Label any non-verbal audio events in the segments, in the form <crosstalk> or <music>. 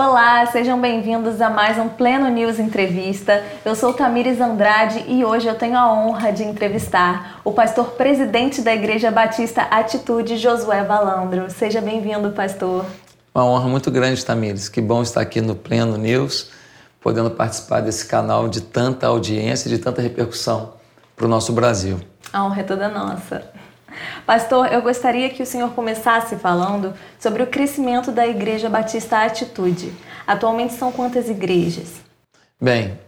Olá, sejam bem-vindos a mais um Pleno News Entrevista. Eu sou Tamires Andrade e hoje eu tenho a honra de entrevistar o pastor presidente da Igreja Batista Atitude, Josué Valandro. Seja bem-vindo, pastor. Uma honra muito grande, Tamires. Que bom estar aqui no Pleno News, podendo participar desse canal de tanta audiência e de tanta repercussão para o nosso Brasil. A honra é toda nossa. Pastor, eu gostaria que o senhor começasse falando sobre o crescimento da Igreja Batista Atitude. Atualmente são quantas igrejas? Bem,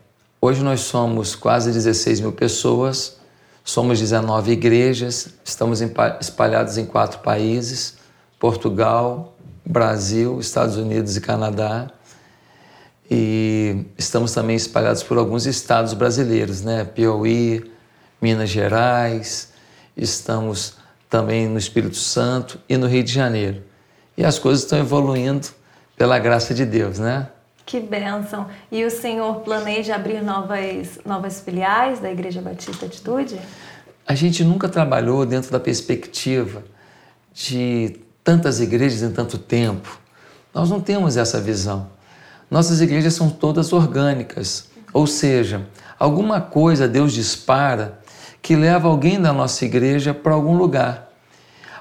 hoje nós somos quase 16 mil pessoas, somos 19 igrejas, estamos espalhados em quatro países: Portugal, Brasil, Estados Unidos e Canadá. E estamos também espalhados por alguns estados brasileiros, né? Piauí, Minas Gerais, estamos também no Espírito Santo e no Rio de Janeiro. E as coisas estão evoluindo pela graça de Deus, né? Que bênção! E o senhor planeja abrir novas, novas filiais da Igreja Batista Atitude? A gente nunca trabalhou dentro da perspectiva de tantas igrejas em tanto tempo. Nós não temos essa visão. Nossas igrejas são todas orgânicas, ou seja, alguma coisa Deus dispara que leva alguém da nossa igreja para algum lugar.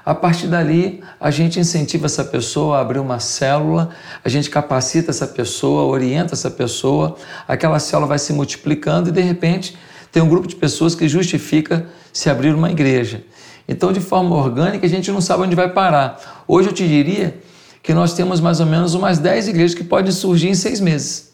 A partir dali, a gente incentiva essa pessoa a abrir uma célula, a gente capacita essa pessoa, orienta essa pessoa, aquela célula vai se multiplicando e de repente tem um grupo de pessoas que justifica se abrir uma igreja. Então, de forma orgânica, a gente não sabe onde vai parar. Hoje eu te diria que nós temos mais ou menos umas 10 igrejas que podem surgir em seis meses.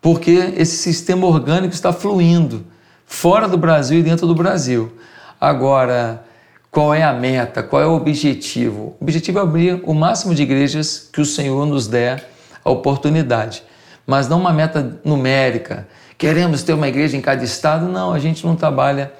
Porque esse sistema orgânico está fluindo fora do Brasil e dentro do Brasil. Agora, qual é a meta? Qual é o objetivo? O objetivo é abrir o máximo de igrejas que o Senhor nos der a oportunidade, mas não uma meta numérica. Queremos ter uma igreja em cada estado? Não, a gente não trabalha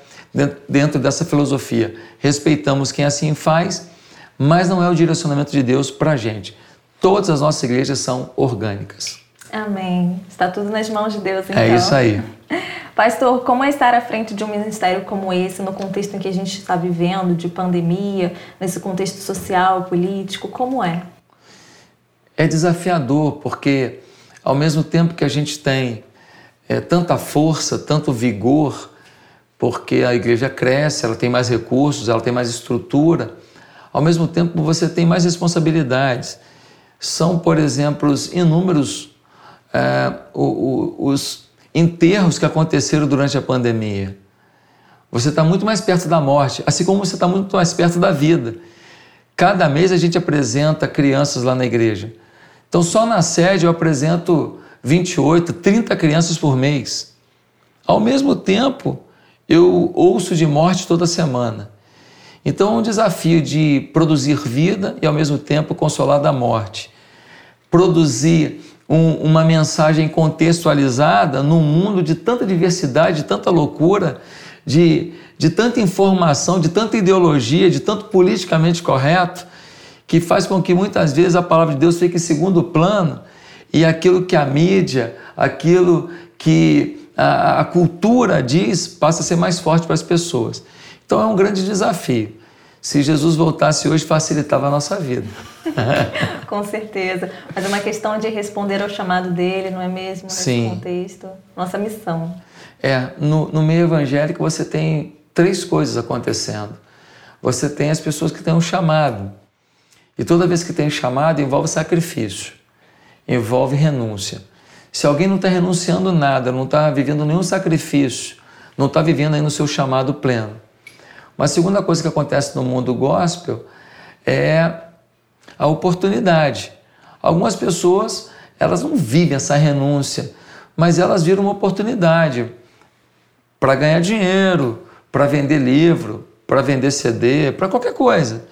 dentro dessa filosofia. Respeitamos quem assim faz, mas não é o direcionamento de Deus para a gente. Todas as nossas igrejas são orgânicas. Amém. Está tudo nas mãos de Deus, então. É isso aí. <laughs> Pastor, como é estar à frente de um ministério como esse, no contexto em que a gente está vivendo, de pandemia, nesse contexto social, político, como é? É desafiador, porque ao mesmo tempo que a gente tem é, tanta força, tanto vigor, porque a igreja cresce, ela tem mais recursos, ela tem mais estrutura, ao mesmo tempo você tem mais responsabilidades. São, por exemplo, inúmeros é, os enterros que aconteceram durante a pandemia. Você está muito mais perto da morte, assim como você está muito mais perto da vida. Cada mês a gente apresenta crianças lá na igreja. Então, só na sede eu apresento 28, 30 crianças por mês. Ao mesmo tempo, eu ouço de morte toda semana. Então, é um desafio de produzir vida e, ao mesmo tempo, consolar da morte. Produzir um, uma mensagem contextualizada num mundo de tanta diversidade, de tanta loucura, de, de tanta informação, de tanta ideologia, de tanto politicamente correto, que faz com que muitas vezes a palavra de Deus fique em segundo plano e aquilo que a mídia, aquilo que a, a cultura diz, passa a ser mais forte para as pessoas. Então é um grande desafio se Jesus voltasse hoje, facilitava a nossa vida. <laughs> Com certeza. Mas é uma questão de responder ao chamado dele, não é mesmo? Nesse Sim. contexto. Nossa missão. É, no, no meio evangélico você tem três coisas acontecendo. Você tem as pessoas que têm um chamado. E toda vez que tem chamado, envolve sacrifício, envolve renúncia. Se alguém não está renunciando nada, não está vivendo nenhum sacrifício, não está vivendo aí no seu chamado pleno, uma segunda coisa que acontece no mundo gospel é a oportunidade. Algumas pessoas, elas não vivem essa renúncia, mas elas viram uma oportunidade para ganhar dinheiro, para vender livro, para vender CD, para qualquer coisa.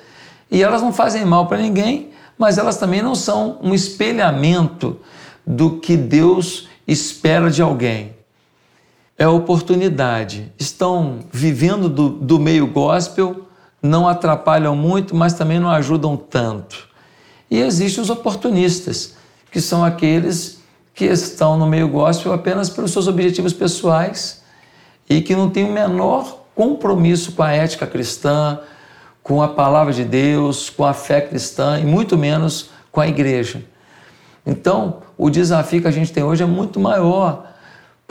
E elas não fazem mal para ninguém, mas elas também não são um espelhamento do que Deus espera de alguém é oportunidade. Estão vivendo do, do meio gospel, não atrapalham muito, mas também não ajudam tanto. E existem os oportunistas, que são aqueles que estão no meio gospel apenas pelos seus objetivos pessoais e que não têm o menor compromisso com a ética cristã, com a palavra de Deus, com a fé cristã e muito menos com a igreja. Então, o desafio que a gente tem hoje é muito maior,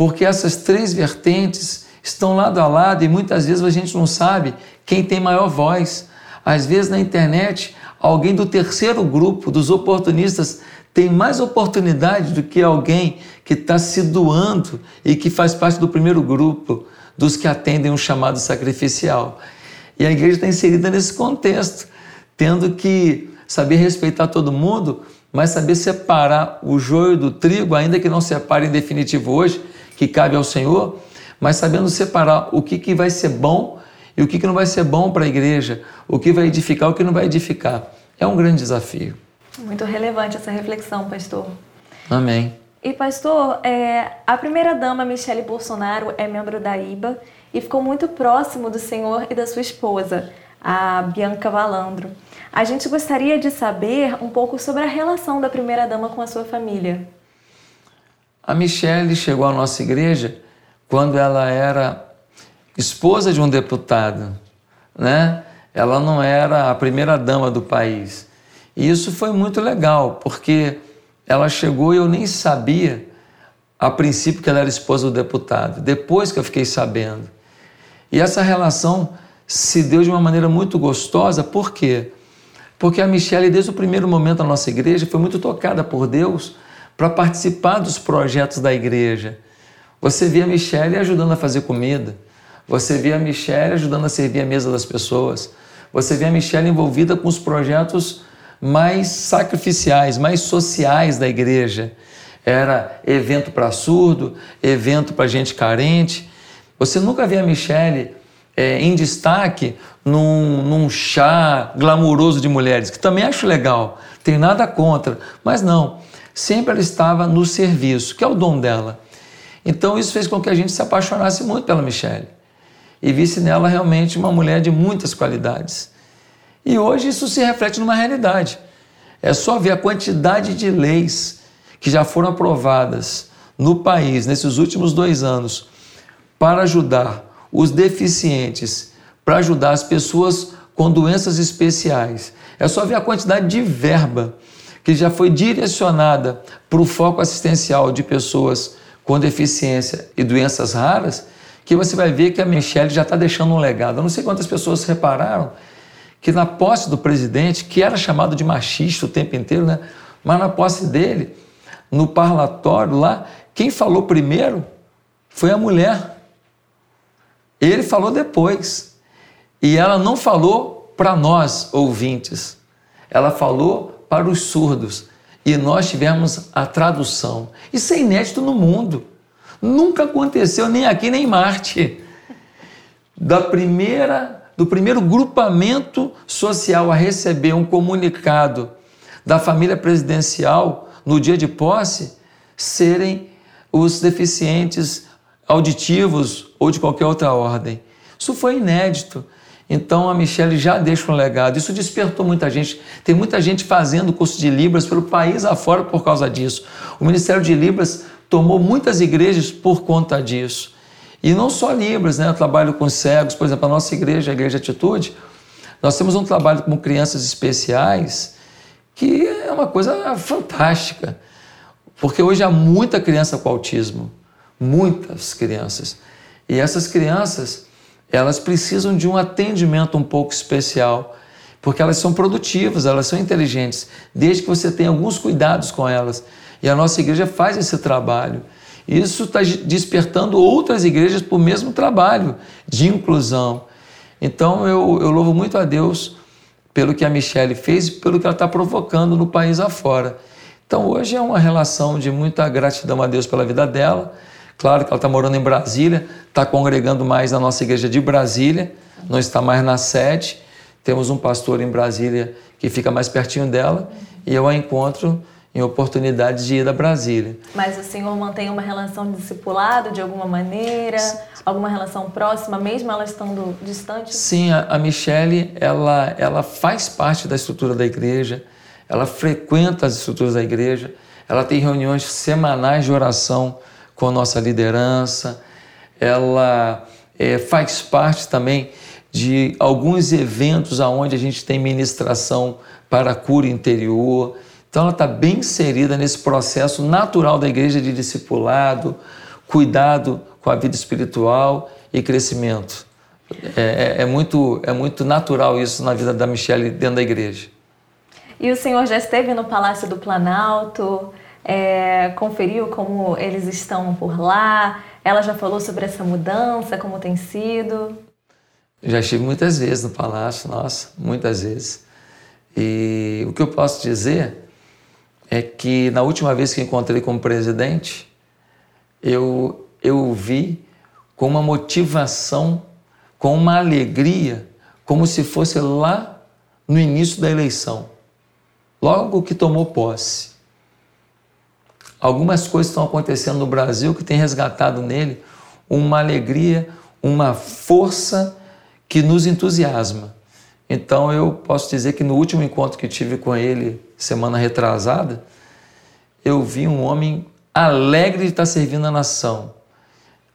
porque essas três vertentes estão lado a lado e muitas vezes a gente não sabe quem tem maior voz. Às vezes na internet, alguém do terceiro grupo, dos oportunistas, tem mais oportunidade do que alguém que está se doando e que faz parte do primeiro grupo, dos que atendem um chamado sacrificial. E a igreja está inserida nesse contexto, tendo que saber respeitar todo mundo, mas saber separar o joio do trigo, ainda que não separe em definitivo hoje, que cabe ao Senhor, mas sabendo separar o que, que vai ser bom e o que, que não vai ser bom para a igreja, o que vai edificar e o que não vai edificar. É um grande desafio. Muito relevante essa reflexão, pastor. Amém. E, pastor, é, a primeira-dama Michele Bolsonaro é membro da IBA e ficou muito próximo do senhor e da sua esposa, a Bianca Valandro. A gente gostaria de saber um pouco sobre a relação da primeira-dama com a sua família. A Michele chegou à nossa igreja quando ela era esposa de um deputado, né? Ela não era a primeira dama do país. E isso foi muito legal, porque ela chegou e eu nem sabia a princípio que ela era esposa do deputado, depois que eu fiquei sabendo. E essa relação se deu de uma maneira muito gostosa, por quê? Porque a Michelle, desde o primeiro momento da nossa igreja, foi muito tocada por Deus para participar dos projetos da igreja. Você via a Michelle ajudando a fazer comida, você via a Michelle ajudando a servir a mesa das pessoas, você via a Michelle envolvida com os projetos mais sacrificiais, mais sociais da igreja. Era evento para surdo, evento para gente carente. Você nunca via a Michelle é, em destaque num, num chá glamuroso de mulheres, que também acho legal, tem nada contra, mas não. Sempre ela estava no serviço, que é o dom dela. Então isso fez com que a gente se apaixonasse muito pela Michelle e visse nela realmente uma mulher de muitas qualidades. E hoje isso se reflete numa realidade. É só ver a quantidade de leis que já foram aprovadas no país nesses últimos dois anos para ajudar os deficientes, para ajudar as pessoas com doenças especiais. É só ver a quantidade de verba que já foi direcionada para o foco assistencial de pessoas com deficiência e doenças raras, que você vai ver que a Michelle já está deixando um legado. Eu não sei quantas pessoas repararam que na posse do presidente, que era chamado de machista o tempo inteiro, né? mas na posse dele, no parlatório lá, quem falou primeiro foi a mulher. Ele falou depois. E ela não falou para nós, ouvintes. Ela falou para os surdos. E nós tivemos a tradução. Isso é inédito no mundo. Nunca aconteceu nem aqui nem em Marte. Da primeira do primeiro grupamento social a receber um comunicado da família presidencial no dia de posse serem os deficientes auditivos ou de qualquer outra ordem. Isso foi inédito. Então a Michelle já deixa um legado. Isso despertou muita gente. Tem muita gente fazendo curso de Libras pelo país afora por causa disso. O Ministério de Libras tomou muitas igrejas por conta disso. E não só Libras, né? Eu trabalho com cegos, por exemplo, a nossa igreja, a Igreja Atitude, nós temos um trabalho com crianças especiais que é uma coisa fantástica. Porque hoje há muita criança com autismo, muitas crianças. E essas crianças, elas precisam de um atendimento um pouco especial, porque elas são produtivas, elas são inteligentes, desde que você tenha alguns cuidados com elas. E a nossa igreja faz esse trabalho. Isso está despertando outras igrejas para o mesmo trabalho de inclusão. Então eu, eu louvo muito a Deus pelo que a Michelle fez e pelo que ela está provocando no país afora. Então hoje é uma relação de muita gratidão a Deus pela vida dela. Claro que ela está morando em Brasília, está congregando mais na nossa igreja de Brasília, não está mais na sede. Temos um pastor em Brasília que fica mais pertinho dela e eu a encontro em oportunidades de ir a Brasília. Mas o senhor mantém uma relação de discipulado de alguma maneira, alguma relação próxima, mesmo ela estando distante? Sim, a, a Michele, ela, ela faz parte da estrutura da igreja, ela frequenta as estruturas da igreja, ela tem reuniões semanais de oração com a nossa liderança, ela é, faz parte também de alguns eventos aonde a gente tem ministração para a cura interior, Então ela está bem inserida nesse processo natural da igreja de discipulado, cuidado com a vida espiritual e crescimento. É, é, é, muito, é muito natural isso na vida da Michelle dentro da igreja. E o senhor já esteve no Palácio do Planalto, é, conferiu como eles estão por lá? Ela já falou sobre essa mudança, como tem sido? Já estive muitas vezes no Palácio, nossa, muitas vezes. E o que eu posso dizer é que na última vez que encontrei como presidente, eu, eu vi com uma motivação, com uma alegria, como se fosse lá no início da eleição, logo que tomou posse. Algumas coisas estão acontecendo no Brasil que têm resgatado nele uma alegria, uma força que nos entusiasma. Então eu posso dizer que no último encontro que tive com ele, semana retrasada, eu vi um homem alegre de estar servindo a nação.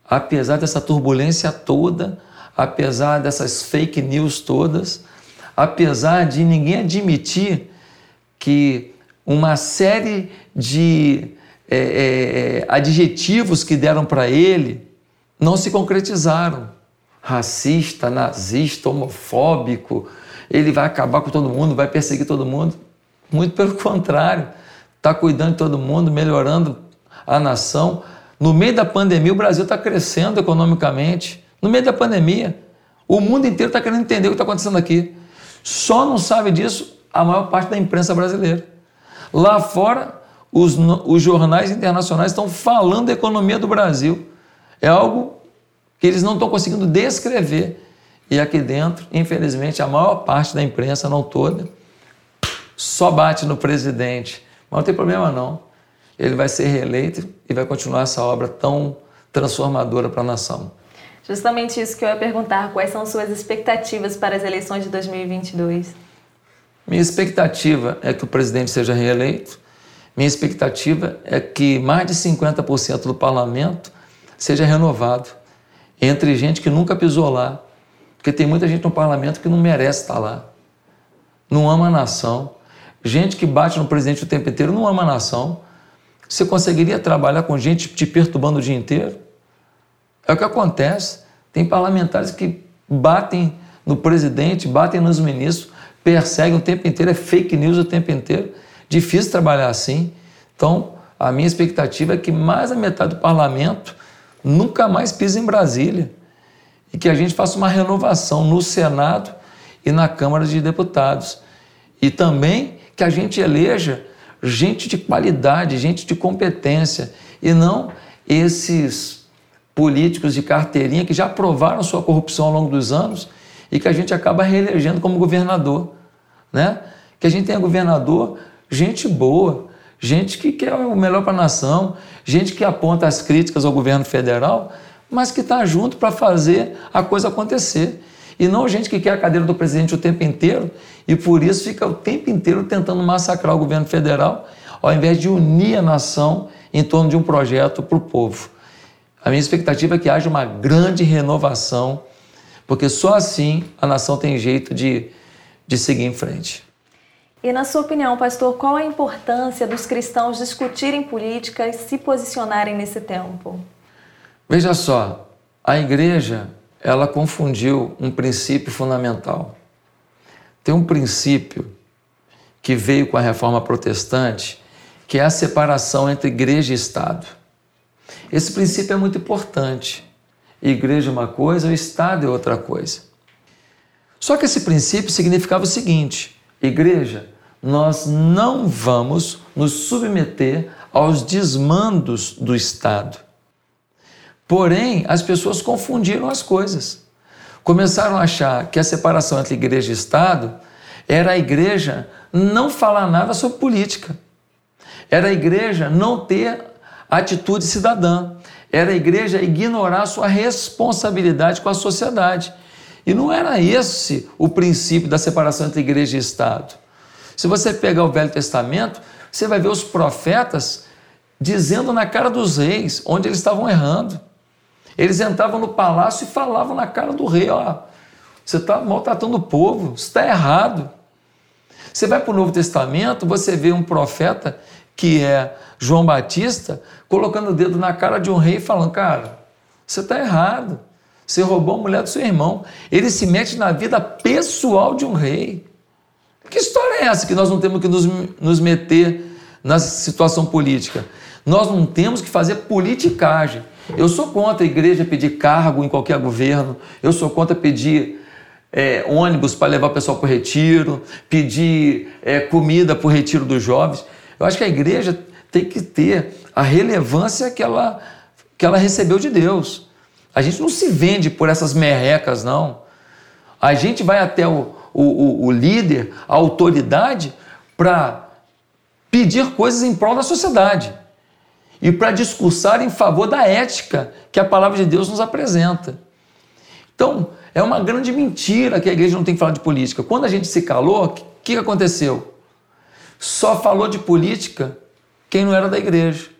Apesar dessa turbulência toda, apesar dessas fake news todas, apesar de ninguém admitir que uma série de é, é, adjetivos que deram para ele não se concretizaram. Racista, nazista, homofóbico, ele vai acabar com todo mundo, vai perseguir todo mundo. Muito pelo <laughs> contrário, está cuidando de todo mundo, melhorando a nação. No meio da pandemia, o Brasil está crescendo economicamente. No meio da pandemia, o mundo inteiro está querendo entender o que está acontecendo aqui. Só não sabe disso a maior parte da imprensa brasileira. Lá fora, os, os jornais internacionais estão falando da economia do Brasil. É algo que eles não estão conseguindo descrever. E aqui dentro, infelizmente, a maior parte da imprensa, não toda, só bate no presidente. Mas não tem problema não. Ele vai ser reeleito e vai continuar essa obra tão transformadora para a nação. Justamente isso que eu ia perguntar. Quais são suas expectativas para as eleições de 2022? Minha expectativa é que o presidente seja reeleito. Minha expectativa é que mais de 50% do parlamento seja renovado entre gente que nunca pisou lá, porque tem muita gente no parlamento que não merece estar lá. Não ama a nação. Gente que bate no presidente o tempo inteiro não ama a nação. Você conseguiria trabalhar com gente te perturbando o dia inteiro? É o que acontece. Tem parlamentares que batem no presidente, batem nos ministros, perseguem o tempo inteiro, é fake news o tempo inteiro. Difícil trabalhar assim. Então, a minha expectativa é que mais da metade do parlamento nunca mais pise em Brasília e que a gente faça uma renovação no Senado e na Câmara de Deputados. E também que a gente eleja gente de qualidade, gente de competência e não esses políticos de carteirinha que já provaram sua corrupção ao longo dos anos e que a gente acaba reelegendo como governador, né? Que a gente tenha governador, gente boa, gente que quer o melhor para a nação, gente que aponta as críticas ao governo federal, mas que está junto para fazer a coisa acontecer. E não gente que quer a cadeira do presidente o tempo inteiro e por isso fica o tempo inteiro tentando massacrar o governo federal, ao invés de unir a nação em torno de um projeto para o povo. A minha expectativa é que haja uma grande renovação, porque só assim a nação tem jeito de, de seguir em frente. E na sua opinião, pastor, qual a importância dos cristãos discutirem política e se posicionarem nesse tempo? Veja só, a igreja ela confundiu um princípio fundamental. Tem um princípio que veio com a reforma protestante, que é a separação entre igreja e Estado. Esse princípio é muito importante. Igreja é uma coisa, o Estado é outra coisa. Só que esse princípio significava o seguinte: igreja, nós não vamos nos submeter aos desmandos do Estado. Porém, as pessoas confundiram as coisas. Começaram a achar que a separação entre igreja e Estado era a igreja não falar nada sobre política. Era a igreja não ter atitude cidadã. Era a igreja ignorar sua responsabilidade com a sociedade. E não era esse o princípio da separação entre igreja e Estado. Se você pegar o Velho Testamento, você vai ver os profetas dizendo na cara dos reis onde eles estavam errando. Eles entravam no palácio e falavam na cara do rei: ó, você está maltratando o povo, está errado. Você vai para o Novo Testamento, você vê um profeta que é João Batista colocando o dedo na cara de um rei e falando: Cara, você está errado. Você roubou a mulher do seu irmão. Ele se mete na vida pessoal de um rei. Que história é essa que nós não temos que nos, nos meter na situação política? Nós não temos que fazer politicagem. Eu sou contra a igreja pedir cargo em qualquer governo, eu sou contra pedir é, ônibus para levar o pessoal para o retiro, pedir é, comida para o retiro dos jovens. Eu acho que a igreja tem que ter a relevância que ela, que ela recebeu de Deus. A gente não se vende por essas merrecas, não. A gente vai até o, o, o líder, a autoridade, para pedir coisas em prol da sociedade e para discursar em favor da ética que a palavra de Deus nos apresenta. Então, é uma grande mentira que a igreja não tem que falar de política. Quando a gente se calou, o que aconteceu? Só falou de política quem não era da igreja.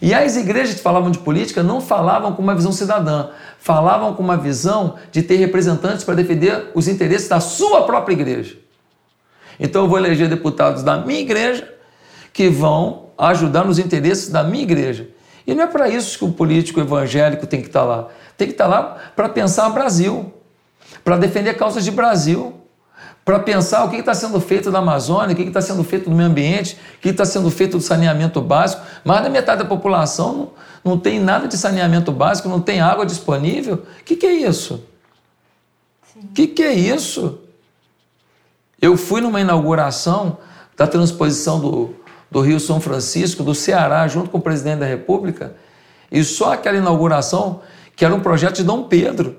E as igrejas que falavam de política não falavam com uma visão cidadã, falavam com uma visão de ter representantes para defender os interesses da sua própria igreja. Então eu vou eleger deputados da minha igreja que vão ajudar nos interesses da minha igreja. E não é para isso que o político evangélico tem que estar lá. Tem que estar lá para pensar Brasil, para defender causas de Brasil, para pensar o que está sendo feito na Amazônia, o que está sendo feito no meio ambiente, o que está sendo feito do saneamento básico. Mais da metade da população não, não tem nada de saneamento básico, não tem água disponível. O que, que é isso? O que, que é isso? Eu fui numa inauguração da transposição do, do Rio São Francisco, do Ceará, junto com o presidente da República, e só aquela inauguração, que era um projeto de Dom Pedro,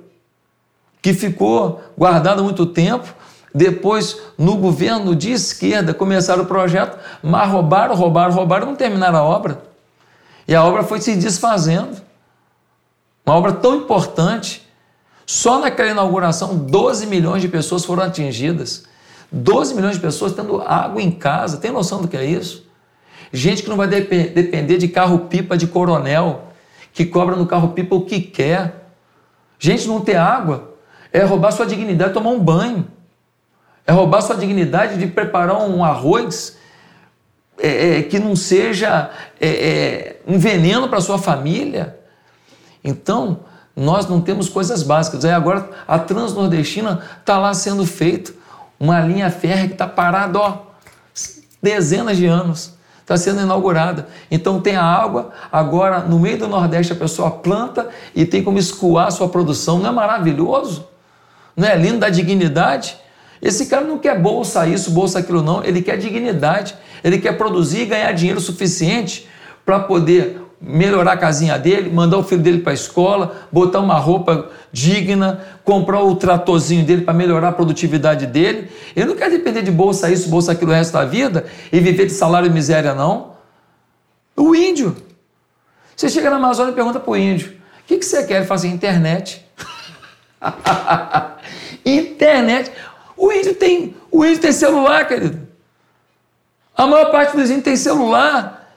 que ficou guardado há muito tempo. Depois, no governo de esquerda, começaram o projeto, mas roubaram, roubaram, roubaram, não terminaram a obra. E a obra foi se desfazendo. Uma obra tão importante. Só naquela inauguração, 12 milhões de pessoas foram atingidas. 12 milhões de pessoas tendo água em casa. Tem noção do que é isso? Gente que não vai dep depender de carro-pipa de coronel, que cobra no carro-pipa o que quer. Gente, não ter água é roubar sua dignidade de tomar um banho. É roubar sua dignidade de preparar um arroz é, é, que não seja é, é um veneno para sua família. Então, nós não temos coisas básicas. Aí agora a Transnordestina está lá sendo feito uma linha férrea que está parada, ó, dezenas de anos está sendo inaugurada. Então tem a água, agora no meio do Nordeste a pessoa planta e tem como escoar a sua produção. Não é maravilhoso? Não é lindo da dignidade? Esse cara não quer bolsa isso, bolsa aquilo, não. Ele quer dignidade. Ele quer produzir e ganhar dinheiro suficiente para poder melhorar a casinha dele, mandar o filho dele para a escola, botar uma roupa digna, comprar o tratorzinho dele para melhorar a produtividade dele. Ele não quer depender de bolsa isso, bolsa aquilo o resto da vida e viver de salário e miséria, não. O índio. Você chega na Amazônia e pergunta para o índio: o que, que você quer? Ele fala assim: internet. <laughs> internet. O índio tem, o índio tem celular, querido. A maior parte dos índios tem celular.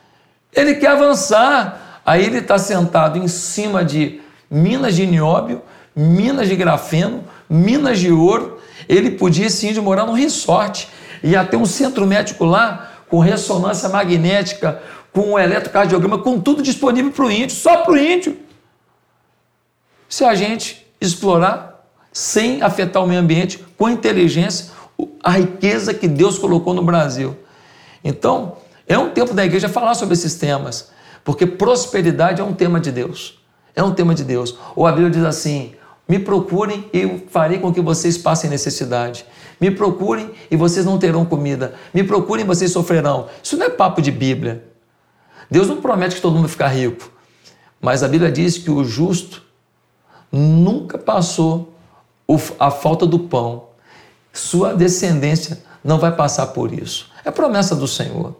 Ele quer avançar. Aí ele está sentado em cima de minas de nióbio, minas de grafeno, minas de ouro. Ele podia, esse índio, morar num resort. Ia ter um centro médico lá com ressonância magnética, com um eletrocardiograma, com tudo disponível para o índio, só para o índio. Se a gente explorar sem afetar o meio ambiente, com inteligência, a riqueza que Deus colocou no Brasil. Então, é um tempo da igreja falar sobre esses temas, porque prosperidade é um tema de Deus. É um tema de Deus. Ou a Bíblia diz assim: me procurem e eu farei com que vocês passem necessidade. Me procurem e vocês não terão comida. Me procurem e vocês sofrerão. Isso não é papo de Bíblia. Deus não promete que todo mundo ficar rico. Mas a Bíblia diz que o justo nunca passou a falta do pão. Sua descendência não vai passar por isso. É promessa do Senhor.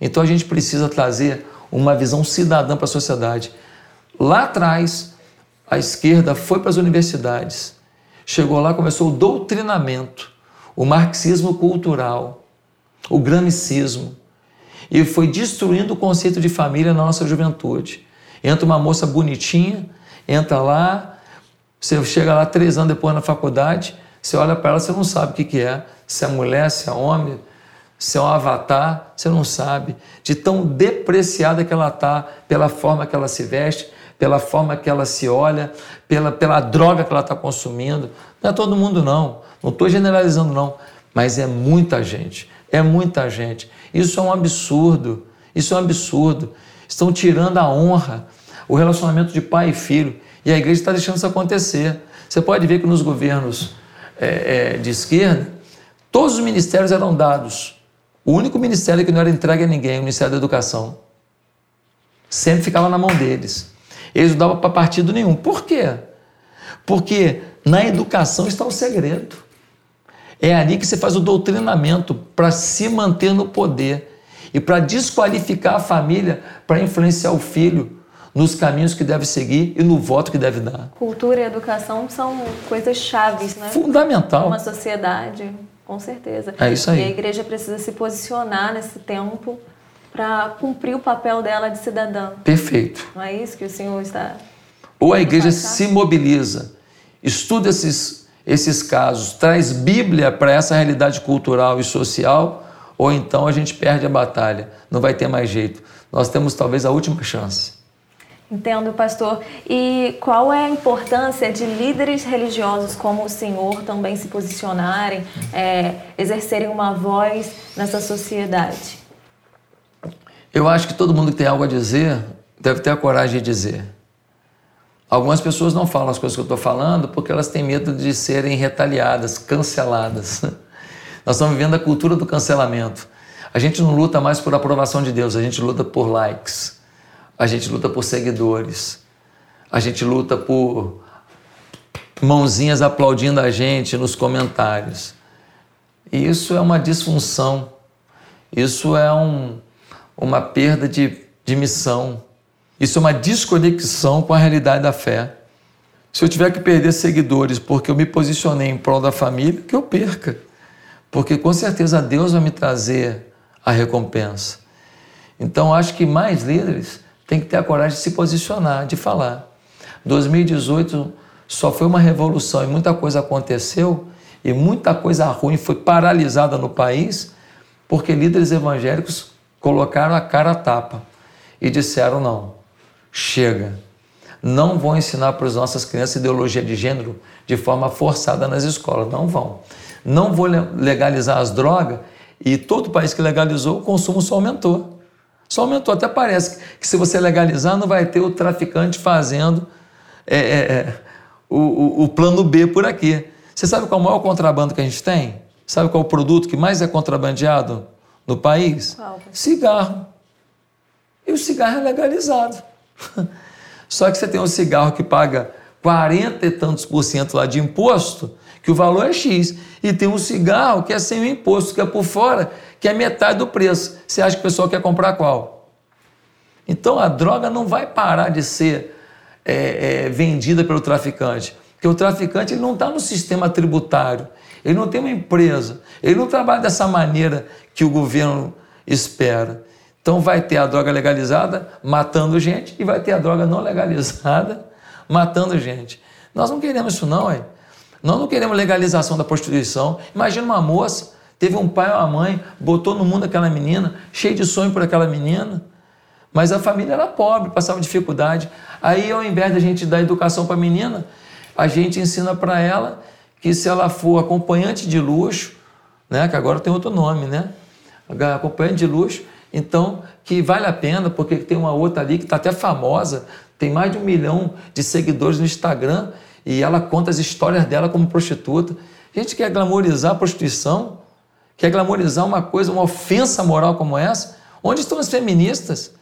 Então a gente precisa trazer uma visão cidadã para a sociedade. Lá atrás, a esquerda foi para as universidades, chegou lá, começou o doutrinamento, o marxismo cultural, o gramicismo, e foi destruindo o conceito de família na nossa juventude. Entra uma moça bonitinha, entra lá, você chega lá três anos depois na faculdade, você olha para ela, você não sabe o que, que é, se é mulher, se é homem, se é um avatar, você não sabe. De tão depreciada que ela está, pela forma que ela se veste, pela forma que ela se olha, pela, pela droga que ela está consumindo. Não é todo mundo, não. Não estou generalizando, não. Mas é muita gente. É muita gente. Isso é um absurdo. Isso é um absurdo. Estão tirando a honra, o relacionamento de pai e filho. E a igreja está deixando isso acontecer. Você pode ver que nos governos é, é, de esquerda, todos os ministérios eram dados. O único ministério que não era entregue a ninguém, o Ministério da Educação. Sempre ficava na mão deles. Eles não davam para partido nenhum. Por quê? Porque na educação está o segredo. É ali que você faz o doutrinamento para se manter no poder e para desqualificar a família para influenciar o filho nos caminhos que deve seguir e no voto que deve dar. Cultura e educação são coisas chaves, né? Fundamental. Uma sociedade, com certeza. É isso aí. E a igreja precisa se posicionar nesse tempo para cumprir o papel dela de cidadã. Perfeito. Não é isso que o senhor está. Ou a igreja se mobiliza, estuda esses, esses casos, traz Bíblia para essa realidade cultural e social, ou então a gente perde a batalha, não vai ter mais jeito. Nós temos talvez a última chance. Entendo, pastor. E qual é a importância de líderes religiosos como o senhor também se posicionarem, é, exercerem uma voz nessa sociedade? Eu acho que todo mundo que tem algo a dizer deve ter a coragem de dizer. Algumas pessoas não falam as coisas que eu estou falando porque elas têm medo de serem retaliadas, canceladas. <laughs> Nós estamos vivendo a cultura do cancelamento. A gente não luta mais por aprovação de Deus, a gente luta por likes, a gente luta por seguidores, a gente luta por mãozinhas aplaudindo a gente nos comentários. E isso é uma disfunção, isso é um, uma perda de, de missão. Isso é uma desconexão com a realidade da fé. Se eu tiver que perder seguidores porque eu me posicionei em prol da família, que eu perca. Porque com certeza Deus vai me trazer a recompensa. Então acho que mais líderes têm que ter a coragem de se posicionar, de falar. 2018 só foi uma revolução e muita coisa aconteceu e muita coisa ruim foi paralisada no país porque líderes evangélicos colocaram a cara a tapa e disseram: não, chega. Não vão ensinar para as nossas crianças ideologia de gênero de forma forçada nas escolas. Não vão. Não vou legalizar as drogas e todo país que legalizou, o consumo só aumentou. Só aumentou. Até parece que se você legalizar, não vai ter o traficante fazendo é, é, é o, o, o plano B por aqui. Você sabe qual é o maior contrabando que a gente tem? Sabe qual é o produto que mais é contrabandeado? no país? Qual? Cigarro. E o cigarro é legalizado. <laughs> Só que você tem um cigarro que paga 40 e tantos por cento lá de imposto, que o valor é X. E tem um cigarro que é sem o imposto, que é por fora, que é metade do preço. Você acha que o pessoal quer comprar qual? Então a droga não vai parar de ser é, é, vendida pelo traficante. Porque o traficante ele não está no sistema tributário, ele não tem uma empresa, ele não trabalha dessa maneira que o governo espera. Então vai ter a droga legalizada matando gente e vai ter a droga não legalizada <laughs> matando gente. Nós não queremos isso não, hein? Nós não queremos legalização da prostituição. Imagina uma moça, teve um pai ou uma mãe, botou no mundo aquela menina, cheio de sonho por aquela menina, mas a família era pobre, passava dificuldade. Aí, ao invés da gente dar educação para a menina, a gente ensina para ela que se ela for acompanhante de luxo, né, que agora tem outro nome, né? Acompanhante de luxo, então que vale a pena, porque tem uma outra ali que está até famosa, tem mais de um milhão de seguidores no Instagram e ela conta as histórias dela como prostituta. A gente quer glamorizar a prostituição, quer glamorizar uma coisa, uma ofensa moral como essa. Onde estão as feministas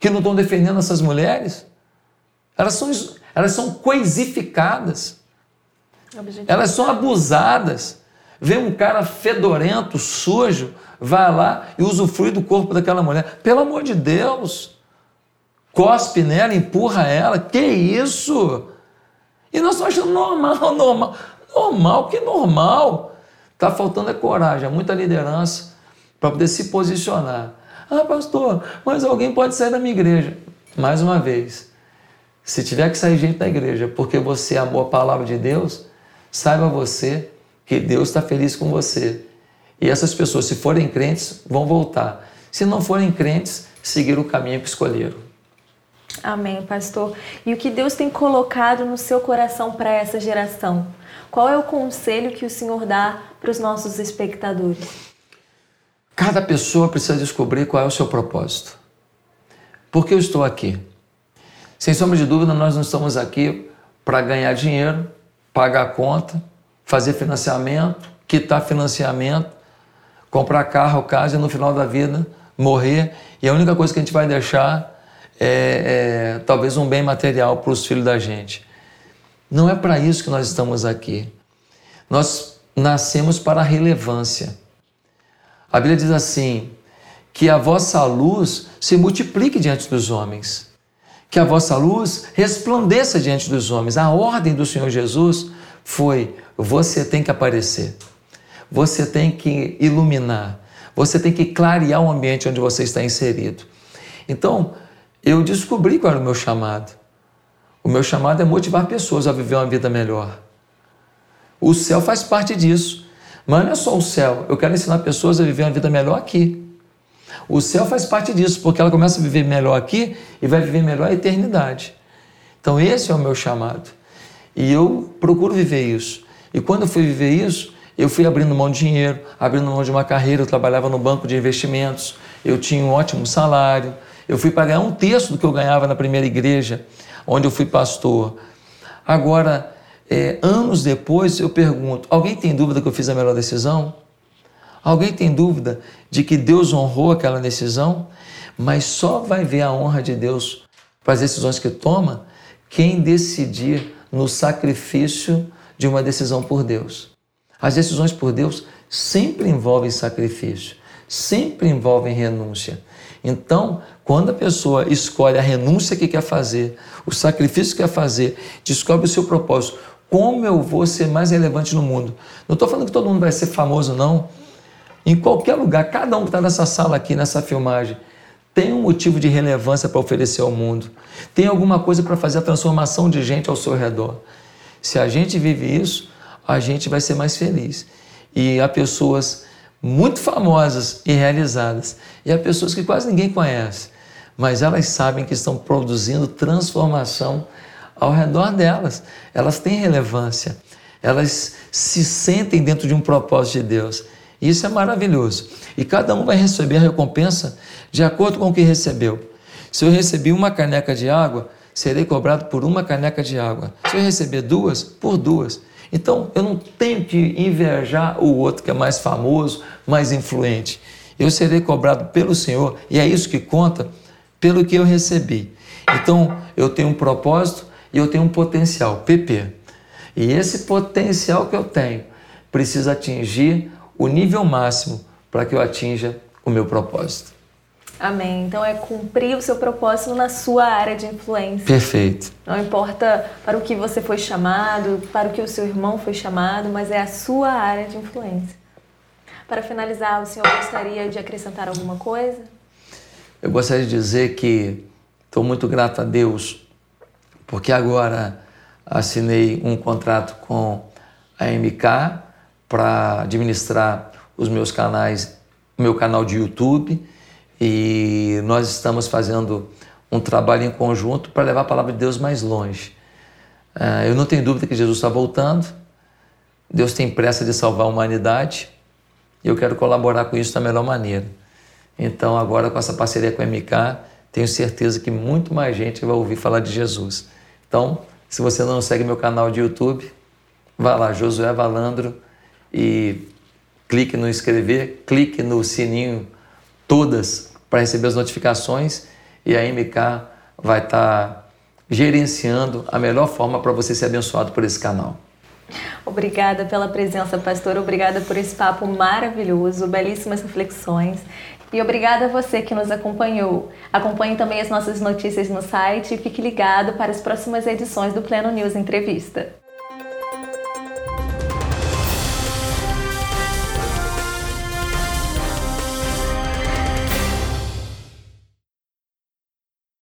que não estão defendendo essas mulheres? Elas são, elas são coisificadas. Elas são abusadas. Vê um cara fedorento, sujo, vai lá e usufrui do corpo daquela mulher. Pelo amor de Deus! Cospe nela, empurra ela. Que isso? E nós estamos achando normal, <laughs> normal. Normal, que normal? Está faltando é coragem, é muita liderança para poder se posicionar. Ah, pastor, mas alguém pode sair da minha igreja. Mais uma vez, se tiver que sair gente da igreja porque você amou a palavra de Deus, saiba você que Deus está feliz com você E essas pessoas, se forem crentes, vão voltar. Se não forem crentes, seguir o caminho que escolheram. Amém, pastor. E o que Deus tem colocado no seu coração para essa geração? Qual é o conselho que o Senhor dá para os nossos espectadores? Cada pessoa precisa descobrir qual é o seu propósito. Por que eu estou aqui? Sem sombra de dúvida, nós não estamos aqui para ganhar dinheiro, pagar a conta, fazer financiamento, quitar financiamento, comprar carro, casa e no final da vida morrer. E a única coisa que a gente vai deixar é, é talvez um bem material para os filhos da gente. Não é para isso que nós estamos aqui. Nós nascemos para a relevância. A Bíblia diz assim: que a vossa luz se multiplique diante dos homens, que a vossa luz resplandeça diante dos homens. A ordem do Senhor Jesus foi: você tem que aparecer, você tem que iluminar, você tem que clarear o ambiente onde você está inserido. Então, eu descobri qual era o meu chamado. O meu chamado é motivar pessoas a viver uma vida melhor. O céu faz parte disso. Mas não é só o céu. Eu quero ensinar pessoas a viver uma vida melhor aqui. O céu faz parte disso, porque ela começa a viver melhor aqui e vai viver melhor a eternidade. Então, esse é o meu chamado. E eu procuro viver isso. E quando eu fui viver isso, eu fui abrindo mão de dinheiro, abrindo mão de uma carreira. Eu trabalhava no banco de investimentos, eu tinha um ótimo salário. Eu fui pagar um terço do que eu ganhava na primeira igreja, onde eu fui pastor. Agora, é, anos depois, eu pergunto: alguém tem dúvida que eu fiz a melhor decisão? Alguém tem dúvida de que Deus honrou aquela decisão? Mas só vai ver a honra de Deus para as decisões que toma quem decidir no sacrifício de uma decisão por Deus. As decisões por Deus sempre envolvem sacrifício, sempre envolvem renúncia. Então, quando a pessoa escolhe a renúncia que quer fazer, o sacrifício que quer fazer, descobre o seu propósito, como eu vou ser mais relevante no mundo? Não estou falando que todo mundo vai ser famoso, não. Em qualquer lugar, cada um que está nessa sala aqui, nessa filmagem, tem um motivo de relevância para oferecer ao mundo. Tem alguma coisa para fazer a transformação de gente ao seu redor. Se a gente vive isso, a gente vai ser mais feliz. E há pessoas muito famosas e realizadas, e há pessoas que quase ninguém conhece, mas elas sabem que estão produzindo transformação ao redor delas. Elas têm relevância, elas se sentem dentro de um propósito de Deus. Isso é maravilhoso. E cada um vai receber a recompensa de acordo com o que recebeu. Se eu recebi uma caneca de água, serei cobrado por uma caneca de água. Se eu receber duas, por duas. Então eu não tenho que invejar o outro que é mais famoso, mais influente. Eu serei cobrado pelo Senhor e é isso que conta pelo que eu recebi. Então eu tenho um propósito e eu tenho um potencial, PP. E esse potencial que eu tenho precisa atingir o nível máximo para que eu atinja o meu propósito. Amém. Então é cumprir o seu propósito na sua área de influência. Perfeito. Não importa para o que você foi chamado, para o que o seu irmão foi chamado, mas é a sua área de influência. Para finalizar, o senhor gostaria de acrescentar alguma coisa? Eu gostaria de dizer que estou muito grato a Deus, porque agora assinei um contrato com a MK para administrar os meus canais, o meu canal de YouTube e nós estamos fazendo um trabalho em conjunto para levar a palavra de Deus mais longe. Uh, eu não tenho dúvida que Jesus está voltando, Deus tem pressa de salvar a humanidade e eu quero colaborar com isso da melhor maneira. Então, agora com essa parceria com a MK, tenho certeza que muito mais gente vai ouvir falar de Jesus. Então, se você não segue meu canal de YouTube, vá lá, Josué Valandro, e clique no inscrever, clique no sininho todas para receber as notificações e a MK vai estar tá gerenciando a melhor forma para você ser abençoado por esse canal. Obrigada pela presença, pastor. Obrigada por esse papo maravilhoso, belíssimas reflexões. E obrigada a você que nos acompanhou. Acompanhe também as nossas notícias no site e fique ligado para as próximas edições do Pleno News Entrevista.